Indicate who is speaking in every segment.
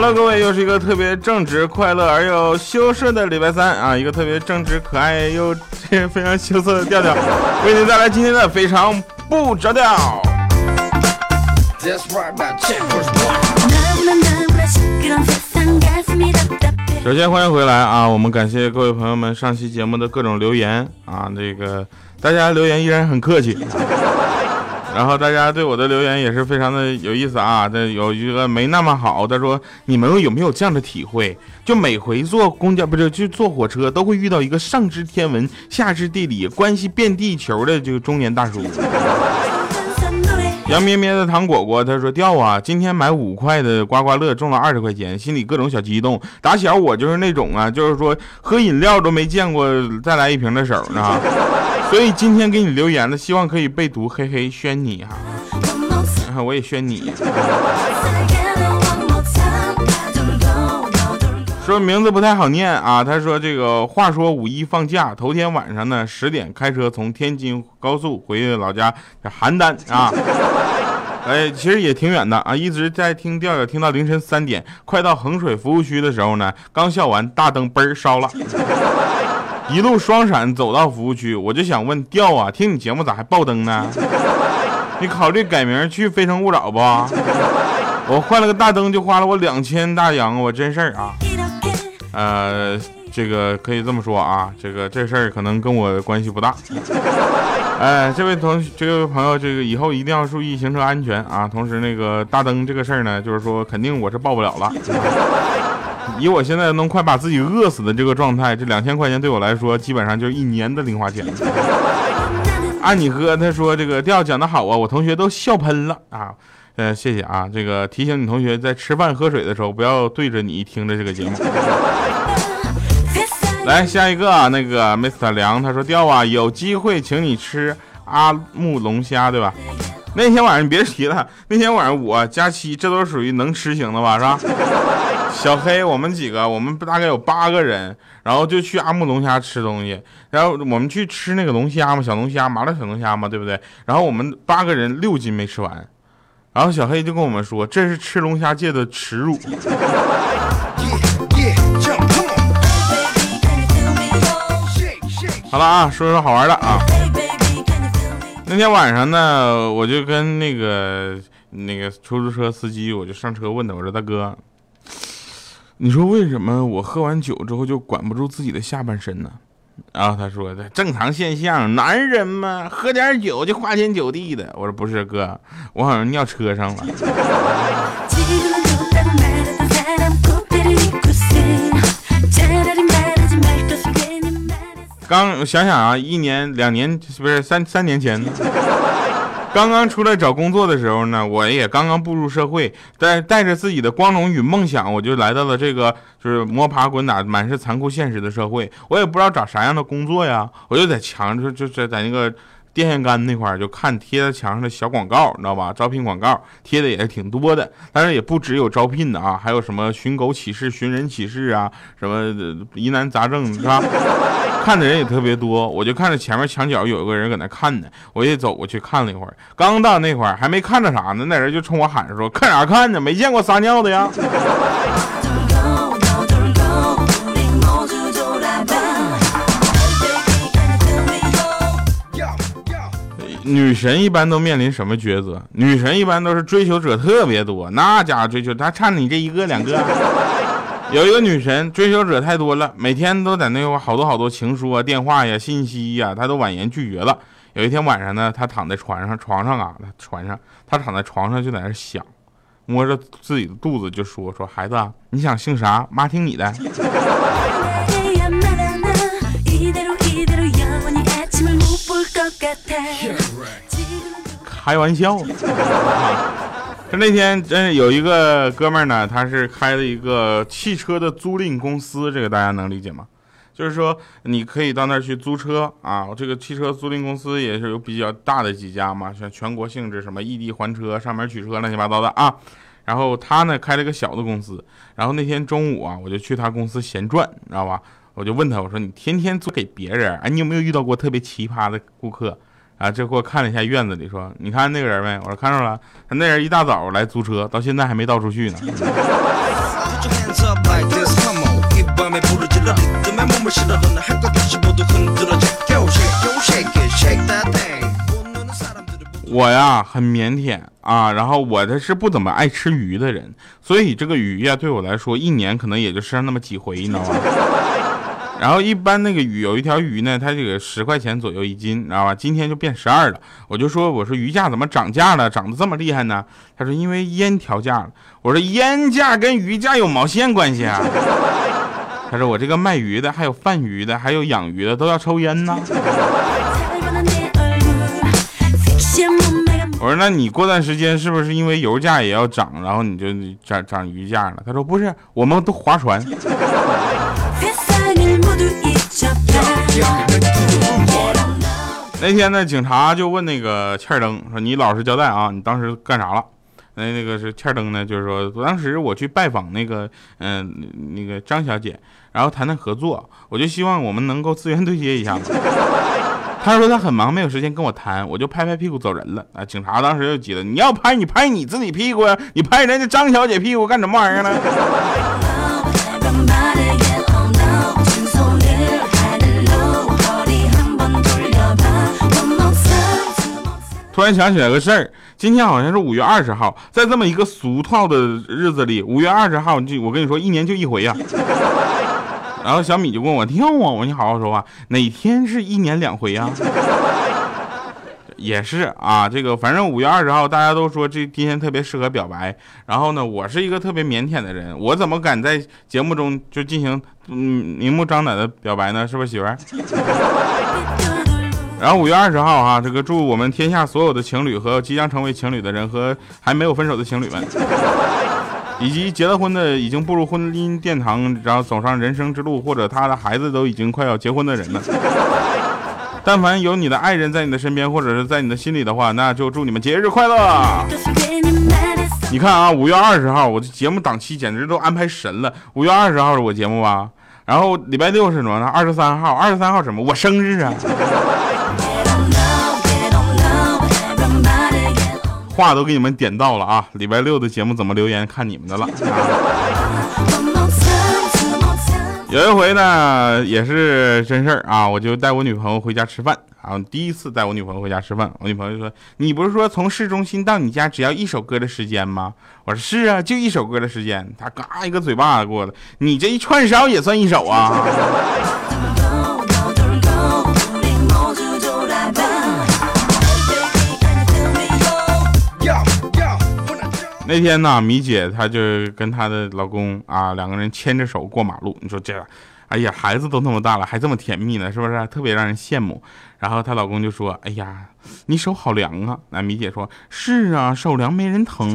Speaker 1: ！Hello，各位，又是一个特别正直、快乐而又羞涩的礼拜三啊！一个特别正直、可爱又非常羞涩的调调，为您带来今天的非常不着调。首先欢迎回来啊！我们感谢各位朋友们上期节目的各种留言啊，这个大家留言依然很客气。然后大家对我的留言也是非常的有意思啊！这有一个没那么好，他说：“你们有没有这样的体会？就每回坐公交不是就坐火车，都会遇到一个上知天文下知地理、关系遍地球的这个中年大叔。”杨咩咩的糖果果他说：“掉啊！今天买五块的刮刮乐中了二十块钱，心里各种小激动。打小我就是那种啊，就是说喝饮料都没见过再来一瓶的手呢。”所以今天给你留言的，希望可以被读，嘿嘿，宣你哈，我也宣你。说名字不太好念啊，他说这个话说五一放假头天晚上呢，十点开车从天津高速回老家这邯郸啊，哎，其实也挺远的啊，一直在听调调，听到凌晨三点，快到衡水服务区的时候呢，刚笑完大灯嘣烧了。一路双闪走到服务区，我就想问调啊，听你节目咋还爆灯呢？你考虑改名去《非诚勿扰》不？我换了个大灯就花了我两千大洋，我真事儿啊。呃，这个可以这么说啊，这个这事儿可能跟我关系不大。哎，这位同这位朋友，这个以后一定要注意行车安全啊。同时，那个大灯这个事儿呢，就是说肯定我是报不了了。以我现在能快把自己饿死的这个状态，这两千块钱对我来说，基本上就是一年的零花钱。按你哥他说这个调讲的好啊，我同学都笑喷了啊。呃，谢谢啊，这个提醒你同学在吃饭喝水的时候不要对着你听着这个节目。来下一个啊，那个 Mr 梁他说调啊，有机会请你吃阿木龙虾对吧？那天晚上你别提了，那天晚上我佳期这都属于能吃型的吧，是吧？小黑，我们几个，我们大概有八个人，然后就去阿木龙虾吃东西。然后我们去吃那个龙虾嘛，小龙虾，麻辣小龙虾嘛，对不对？然后我们八个人六斤没吃完，然后小黑就跟我们说，这是吃龙虾界的耻辱。好了啊，说说好玩的啊。那天晚上呢，我就跟那个那个出租车司机，我就上车问他，我说大哥。你说为什么我喝完酒之后就管不住自己的下半身呢？然后他说的正常现象，男人嘛，喝点酒就花天酒地的。我说不是哥，我好像尿车上了。刚想想啊，一年两年不是三三年前。刚刚出来找工作的时候呢，我也刚刚步入社会，带带着自己的光荣与梦想，我就来到了这个就是摸爬滚打、满是残酷现实的社会。我也不知道找啥样的工作呀，我就在墙就，就在在那个电线杆那块儿就看贴在墙上的小广告，你知道吧？招聘广告贴的也是挺多的，但是也不只有招聘的啊，还有什么寻狗启事、寻人启事啊，什么疑难杂症，是吧？看的人也特别多，我就看着前面墙角有一个人搁那看呢，我也走过去看了一会儿。刚到那块儿还没看着啥呢，那人就冲我喊着说：“看啥看呢？没见过撒尿的呀！”女神一般都面临什么抉择？女神一般都是追求者特别多，那家伙追求她差你这一个两个。有一个女神，追求者太多了，每天都在那块好多好多情书啊、电话呀、信息呀，她都婉言拒绝了。有一天晚上呢，她躺在床上，床上啊，她床上，她躺在床上就在那想，摸着自己的肚子就说：“说孩子，你想姓啥？妈听你的。”开玩笑。就那天真是有一个哥们儿呢，他是开了一个汽车的租赁公司，这个大家能理解吗？就是说你可以到那儿去租车啊，这个汽车租赁公司也是有比较大的几家嘛，像全国性质，什么异地还车、上门取车，乱七八糟的啊。然后他呢开了个小的公司，然后那天中午啊，我就去他公司闲转，你知道吧？我就问他，我说你天天租给别人，哎，你有没有遇到过特别奇葩的顾客？啊，这给我看了一下院子里，说你看那个人没？我说看着了，他那人一大早来租车，到现在还没到出去呢。我呀很腼腆啊，然后我这是不怎么爱吃鱼的人，所以这个鱼呀对我来说一年可能也就吃上那么几回，你知道吗？然后一般那个鱼有一条鱼呢，它这个十块钱左右一斤，知道吧？今天就变十二了。我就说，我说鱼价怎么涨价了？涨得这么厉害呢？他说因为烟调价了。我说烟价跟鱼价有毛线关系啊？他说我这个卖鱼的，还有贩鱼的，还有养鱼的都要抽烟呢。我说那你过段时间是不是因为油价也要涨，然后你就涨涨鱼价了？他说不是，我们都划船。那天呢，警察就问那个欠儿灯说：“你老实交代啊，你当时干啥了？”那那个是欠儿灯呢，就是说当时我去拜访那个嗯那个张小姐，然后谈谈合作，我就希望我们能够资源对接一下子。他说他很忙，没有时间跟我谈，我就拍拍屁股走人了。啊，警察当时就急了：“你要拍你拍你自己屁股呀，你拍人家张小姐屁股干什么玩意儿呢？” 突然想起来个事儿，今天好像是五月二十号，在这么一个俗套的日子里，五月二十号就我跟你说，一年就一回呀。然后小米就问我跳啊，我说你好好说话，哪天是一年两回呀？也是啊，这个反正五月二十号，大家都说这今天特别适合表白。然后呢，我是一个特别腼腆的人，我怎么敢在节目中就进行嗯明目张胆的表白呢？是不是媳妇儿？然后五月二十号哈，这个祝我们天下所有的情侣和即将成为情侣的人和还没有分手的情侣们，以及结了婚的已经步入婚姻殿堂，然后走上人生之路，或者他的孩子都已经快要结婚的人们。但凡有你的爱人在你的身边，或者是在你的心里的话，那就祝你们节日快乐。你看啊，五月二十号，我的节目档期简直都安排神了。五月二十号是我节目吧？然后礼拜六是什么呢？二十三号，二十三号什么？我生日啊！话都给你们点到了啊！礼拜六的节目怎么留言看你们的了。有一回呢，也是真事儿啊，我就带我女朋友回家吃饭啊，第一次带我女朋友回家吃饭，我女朋友说：“你不是说从市中心到你家只要一首歌的时间吗？”我说：“是啊，就一首歌的时间。”她嘎一个嘴巴子过来，你这一串烧也算一首啊？那天呢，米姐她就跟她的老公啊两个人牵着手过马路。你说这，哎呀，孩子都那么大了，还这么甜蜜呢，是不是？特别让人羡慕。然后她老公就说：“哎呀，你手好凉啊。”那米姐说：“是啊，手凉没人疼。”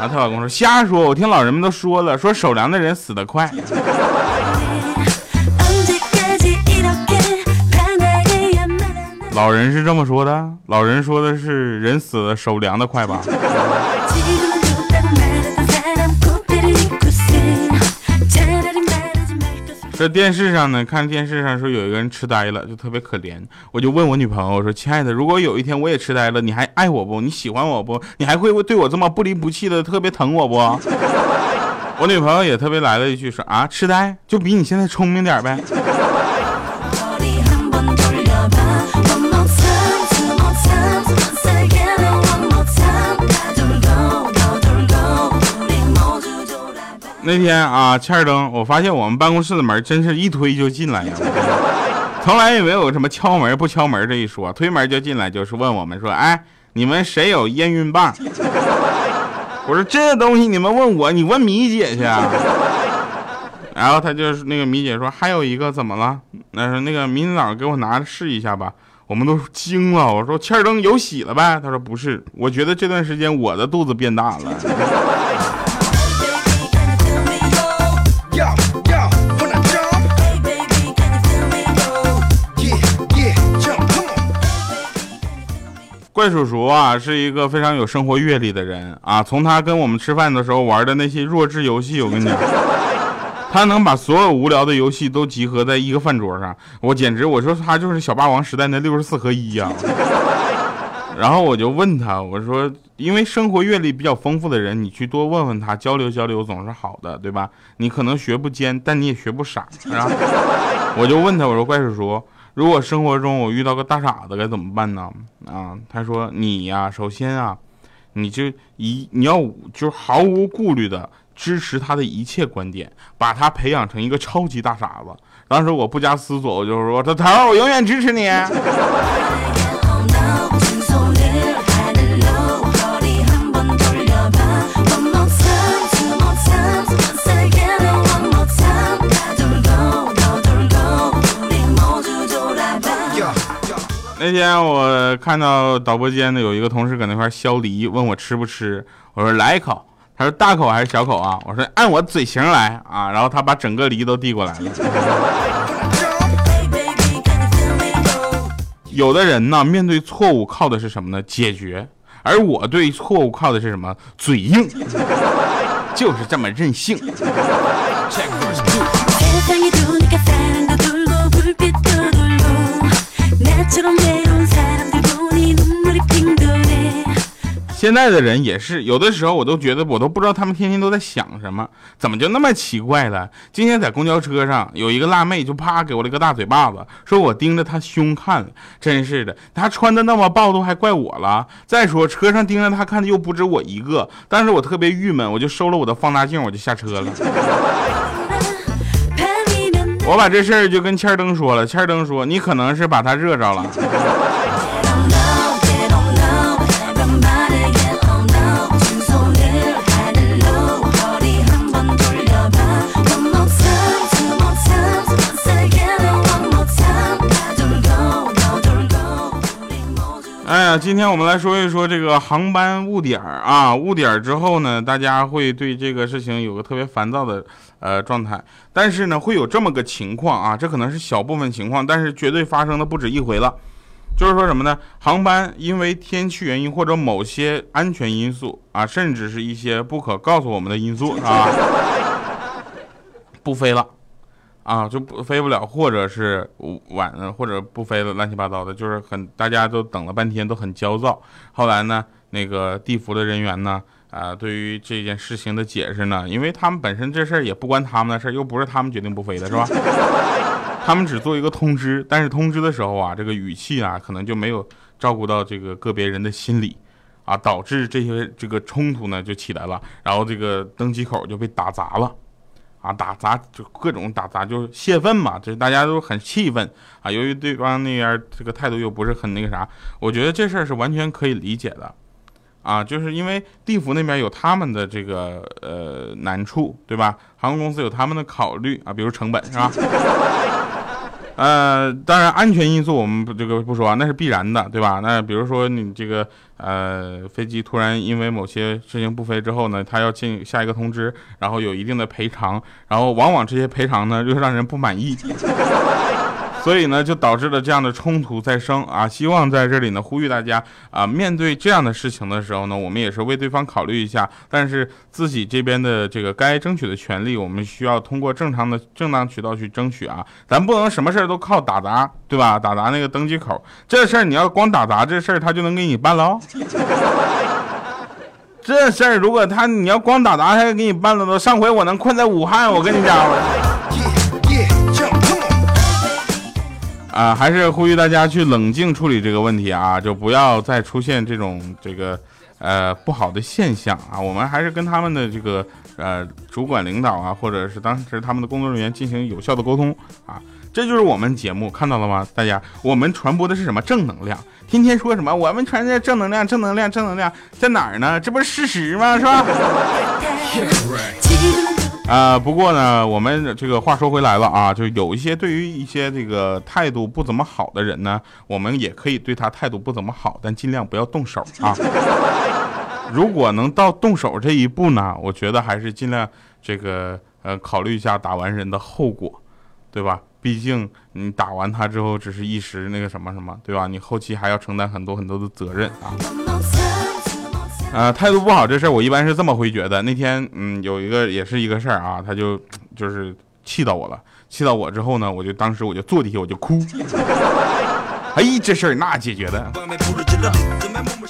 Speaker 1: 然后她老公说：“瞎说，我听老人们都说了，说手凉的人死得快。”老人是这么说的，老人说的是人死了手凉的快吧？这电视上呢，看电视上说有一个人痴呆了，就特别可怜。我就问我女朋友，我说：“亲爱的，如果有一天我也痴呆了，你还爱我不？你喜欢我不？你还会对我这么不离不弃的，特别疼我不？” 我女朋友也特别来了一句说：“啊，痴呆就比你现在聪明点呗。”那天啊，欠儿登，我发现我们办公室的门真是一推就进来呀，从来也没有什么敲门不敲门这一说，推门就进来，就是问我们说，哎，你们谁有验孕棒？我说这东西你们问我，你问米姐去。然后他就是那个米姐说还有一个怎么了？那说那个明天早上给我拿试一下吧。我们都惊了。我说：“欠灯有喜了呗？”他说：“不是，我觉得这段时间我的肚子变大了。”怪叔叔啊，是一个非常有生活阅历的人啊。从他跟我们吃饭的时候玩的那些弱智游戏，我跟你讲，他能把所有无聊的游戏都集合在一个饭桌上，我简直我说他就是小霸王时代那六十四合一呀。然后我就问他，我说，因为生活阅历比较丰富的人，你去多问问他，交流交流总是好的，对吧？你可能学不尖，但你也学不傻。然后 我就问他，我说怪叔叔。如果生活中我遇到个大傻子该怎么办呢？啊，他说你呀，首先啊，你就一你要就毫无顾虑的支持他的一切观点，把他培养成一个超级大傻子。当时我不加思索，我就说这头，我永远支持你。那天我看到导播间的有一个同事搁那块削梨，问我吃不吃，我说来一口，他说大口还是小口啊？我说按我嘴型来啊，然后他把整个梨都递过来了。有的人呢，面对错误靠的是什么呢？解决，而我对错误靠的是什么？嘴硬，就是这么任性。现在的人也是，有的时候我都觉得，我都不知道他们天天都在想什么，怎么就那么奇怪了？今天在公交车上，有一个辣妹就啪给我了个大嘴巴子，说我盯着她胸看，真是的，她穿的那么暴露还怪我了。再说车上盯着她看的又不止我一个，但是我特别郁闷，我就收了我的放大镜，我就下车了。我把这事儿就跟千灯说了，千灯说你可能是把他热着了。呀，今天我们来说一说这个航班误点儿啊，误点儿之后呢，大家会对这个事情有个特别烦躁的呃状态。但是呢，会有这么个情况啊，这可能是小部分情况，但是绝对发生的不止一回了。就是说什么呢？航班因为天气原因或者某些安全因素啊，甚至是一些不可告诉我们的因素啊，不飞了。啊，就不飞不了，或者是晚，或者不飞了，乱七八糟的，就是很大家都等了半天，都很焦躁。后来呢，那个地服的人员呢，啊，对于这件事情的解释呢，因为他们本身这事儿也不关他们的事儿，又不是他们决定不飞的，是吧？他们只做一个通知，但是通知的时候啊，这个语气啊，可能就没有照顾到这个个别人的心理，啊，导致这些这个冲突呢就起来了，然后这个登机口就被打砸了。啊，打砸就各种打砸，就泄愤嘛，就是大家都很气愤啊。由于对方那边这个态度又不是很那个啥，我觉得这事儿是完全可以理解的，啊，就是因为地府那边有他们的这个呃难处，对吧？航空公司有他们的考虑啊，比如成本是吧？呃，当然安全因素我们不这个不说啊，那是必然的，对吧？那比如说你这个呃飞机突然因为某些事情不飞之后呢，他要进下一个通知，然后有一定的赔偿，然后往往这些赔偿呢又让人不满意。所以呢，就导致了这样的冲突再生啊！希望在这里呢，呼吁大家啊，面对这样的事情的时候呢，我们也是为对方考虑一下，但是自己这边的这个该争取的权利，我们需要通过正常的正当渠道去争取啊！咱不能什么事儿都靠打杂，对吧？打杂那个登机口这事儿，你要光打杂这事儿，他就能给你办了？这事儿如果他你要光打杂，他就给你办了都。上回我能困在武汉，我跟你讲。啊，还是呼吁大家去冷静处理这个问题啊，就不要再出现这种这个呃不好的现象啊。我们还是跟他们的这个呃主管领导啊，或者是当时他们的工作人员进行有效的沟通啊。这就是我们节目看到了吗？大家，我们传播的是什么正能量？天天说什么我们传的正能量，正能量，正能量在哪儿呢？这不是事实吗？是吧？啊，不过呢，我们这个话说回来了啊，就有一些对于一些这个态度不怎么好的人呢，我们也可以对他态度不怎么好，但尽量不要动手啊。如果能到动手这一步呢，我觉得还是尽量这个呃考虑一下打完人的后果，对吧？毕竟你打完他之后只是一时那个什么什么，对吧？你后期还要承担很多很多的责任啊。呃，态度不好这事儿，我一般是这么回绝的。那天，嗯，有一个也是一个事儿啊，他就就是气到我了，气到我之后呢，我就当时我就坐地下我就哭。哎，这事儿那解决的。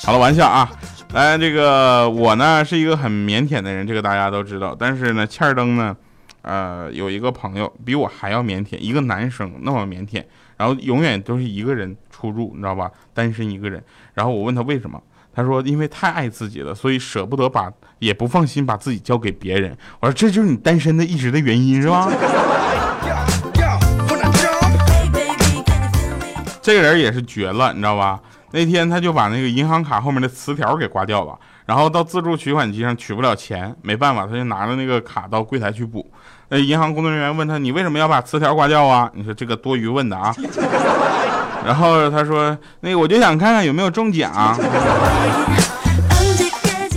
Speaker 1: 好了，玩笑啊，来，这个我呢是一个很腼腆的人，这个大家都知道。但是呢，欠儿灯呢，呃，有一个朋友比我还要腼腆，一个男生那么腼腆，然后永远都是一个人出入，你知道吧？单身一个人。然后我问他为什么？他说：“因为太爱自己了，所以舍不得把，也不放心把自己交给别人。”我说：“这就是你单身的一直的原因，是吧？” 这个人也是绝了，你知道吧？那天他就把那个银行卡后面的磁条给刮掉了，然后到自助取款机上取不了钱，没办法，他就拿着那个卡到柜台去补。呃银行工作人员问他：“你为什么要把磁条刮掉啊？”你说这个多余问的啊。然后他说：“那个我就想看看有没有中奖。”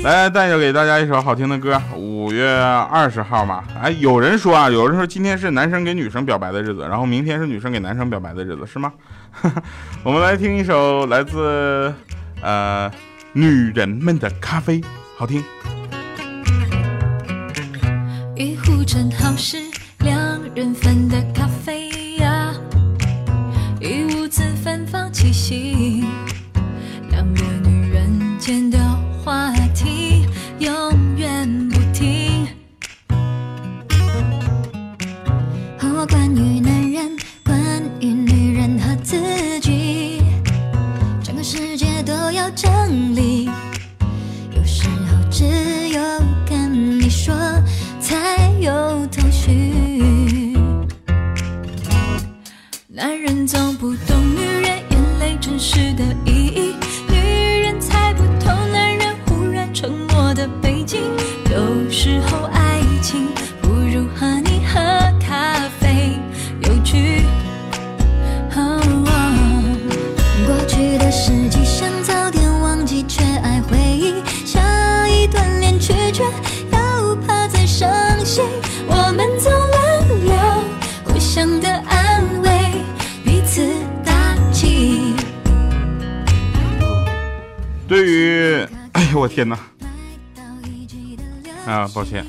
Speaker 1: 来，带着给大家一首好听的歌。五月二十号嘛，哎，有人说啊，有人说今天是男生给女生表白的日子，然后明天是女生给男生表白的日子，是吗？我们来听一首来自呃女人们的咖啡，好听。
Speaker 2: 正好是两人份的咖啡呀。一屋子芬芳气息，两个女人间的过去的事迹想早点忘记，却爱回忆。下一段恋曲却又怕再伤心。我们总轮流互相的安慰，彼此打气。
Speaker 1: 对于，哎呦我天哪！啊，抱歉。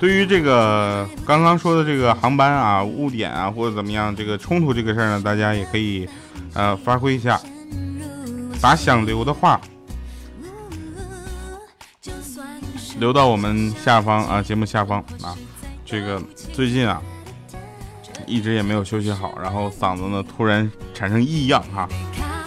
Speaker 1: 对于这个刚刚说的这个航班啊、误点啊或者怎么样这个冲突这个事儿呢，大家也可以呃发挥一下，把想留的话留到我们下方啊节目下方啊。这个最近啊一直也没有休息好，然后嗓子呢突然产生异样哈，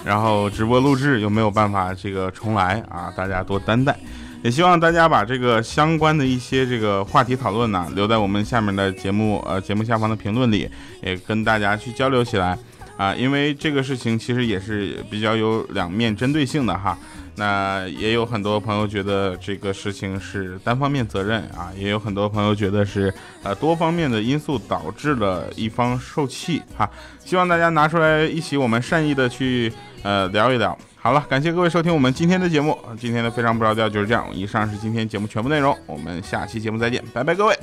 Speaker 1: 然后直播录制又没有办法这个重来啊，大家多担待。也希望大家把这个相关的一些这个话题讨论呢，留在我们下面的节目呃节目下方的评论里，也跟大家去交流起来啊，因为这个事情其实也是比较有两面针对性的哈。那也有很多朋友觉得这个事情是单方面责任啊，也有很多朋友觉得是呃多方面的因素导致了一方受气哈。希望大家拿出来一起，我们善意的去呃聊一聊。好了，感谢各位收听我们今天的节目，今天的非常不着调就是这样。以上是今天节目全部内容，我们下期节目再见，拜拜各位。